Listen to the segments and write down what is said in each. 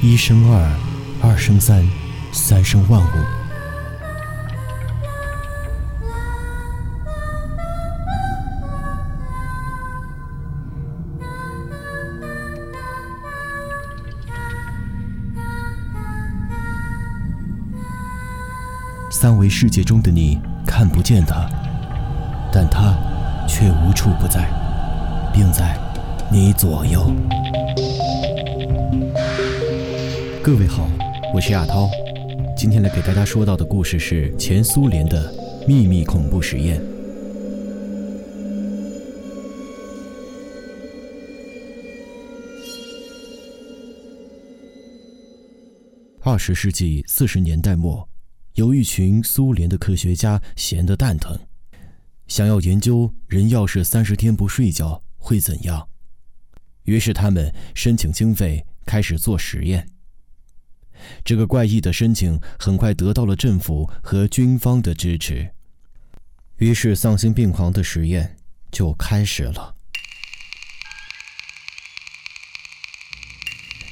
一生二，二生三，三生万物。三维世界中的你看不见他，但他却无处不在，并在你左右。各位好，我是亚涛，今天来给大家说到的故事是前苏联的秘密恐怖实验。二十世纪四十年代末。有一群苏联的科学家闲得蛋疼，想要研究人要是三十天不睡觉会怎样。于是他们申请经费，开始做实验。这个怪异的申请很快得到了政府和军方的支持，于是丧心病狂的实验就开始了。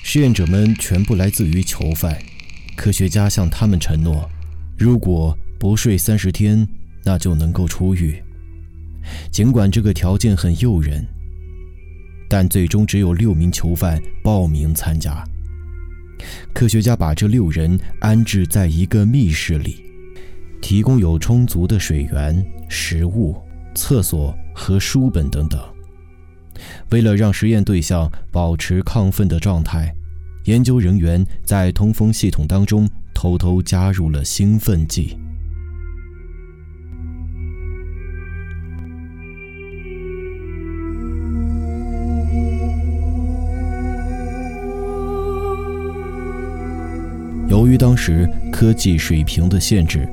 试验者们全部来自于囚犯，科学家向他们承诺。如果不睡三十天，那就能够出狱。尽管这个条件很诱人，但最终只有六名囚犯报名参加。科学家把这六人安置在一个密室里，提供有充足的水源、食物、厕所和书本等等。为了让实验对象保持亢奋的状态，研究人员在通风系统当中。偷偷加入了兴奋剂。由于当时科技水平的限制，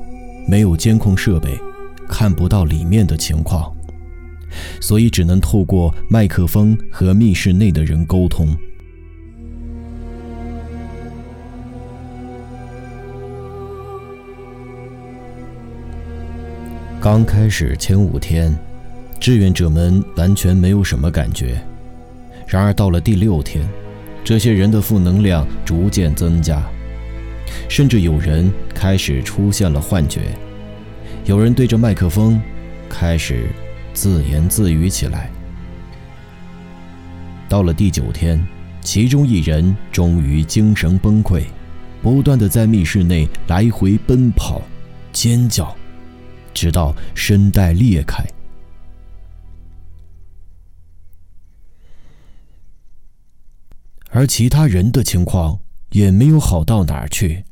没有监控设备，看不到里面的情况，所以只能透过麦克风和密室内的人沟通。刚开始前五天，志愿者们完全没有什么感觉。然而到了第六天，这些人的负能量逐渐增加，甚至有人开始出现了幻觉，有人对着麦克风开始自言自语起来。到了第九天，其中一人终于精神崩溃，不断的在密室内来回奔跑、尖叫。直到声带裂开，而其他人的情况也没有好到哪儿去。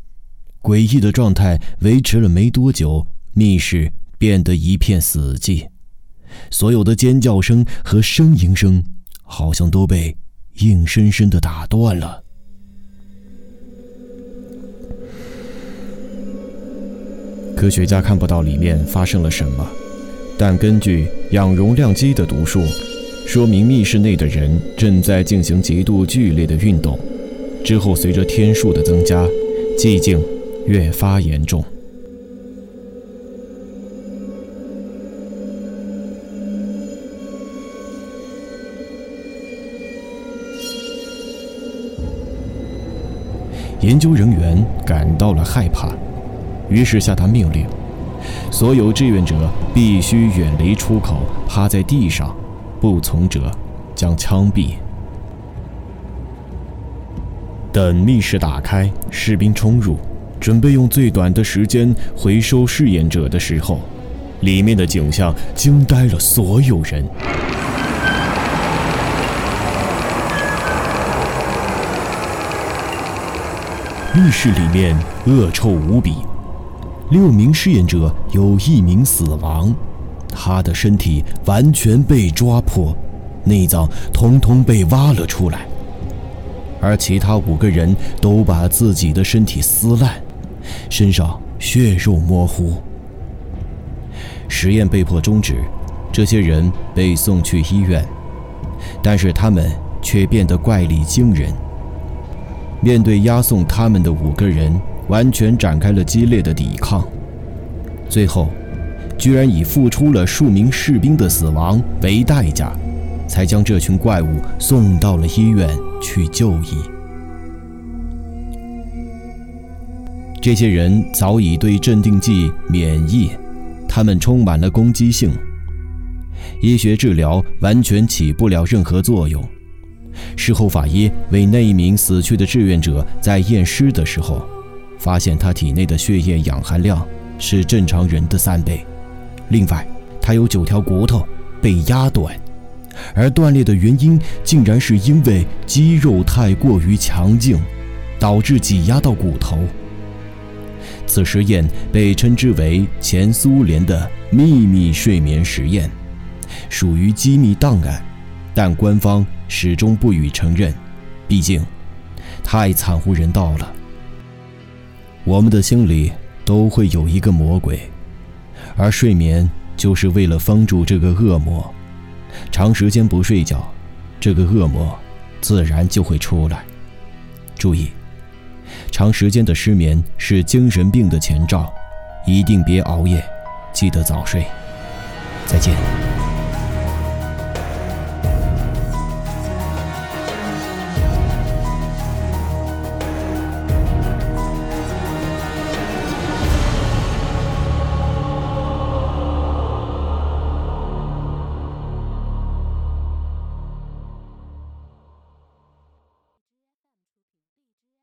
诡异的状态维持了没多久，密室变得一片死寂，所有的尖叫声和呻吟声好像都被硬生生的打断了。科学家看不到里面发生了什么，但根据氧容量机的读数，说明密室内的人正在进行极度剧烈的运动。之后，随着天数的增加，寂静越发严重。研究人员感到了害怕。于是下达命令，所有志愿者必须远离出口，趴在地上，不从者将枪毙。等密室打开，士兵冲入，准备用最短的时间回收试验者的时候，里面的景象惊呆了所有人。密室里面恶臭无比。六名试验者有一名死亡，他的身体完全被抓破，内脏通通被挖了出来，而其他五个人都把自己的身体撕烂，身上血肉模糊。实验被迫终止，这些人被送去医院，但是他们却变得怪力惊人。面对押送他们的五个人。完全展开了激烈的抵抗，最后，居然以付出了数名士兵的死亡为代价，才将这群怪物送到了医院去就医。这些人早已对镇定剂免疫，他们充满了攻击性。医学治疗完全起不了任何作用。事后，法医为那一名死去的志愿者在验尸的时候，发现他体内的血液氧含量是正常人的三倍。另外，他有九条骨头被压断，而断裂的原因竟然是因为肌肉太过于强劲，导致挤压到骨头。此实验被称之为前苏联的秘密睡眠实验，属于机密档案，但官方始终不予承认，毕竟太惨无人道了。我们的心里都会有一个魔鬼，而睡眠就是为了封住这个恶魔。长时间不睡觉，这个恶魔自然就会出来。注意。长时间的失眠是精神病的前兆，一定别熬夜，记得早睡。再见。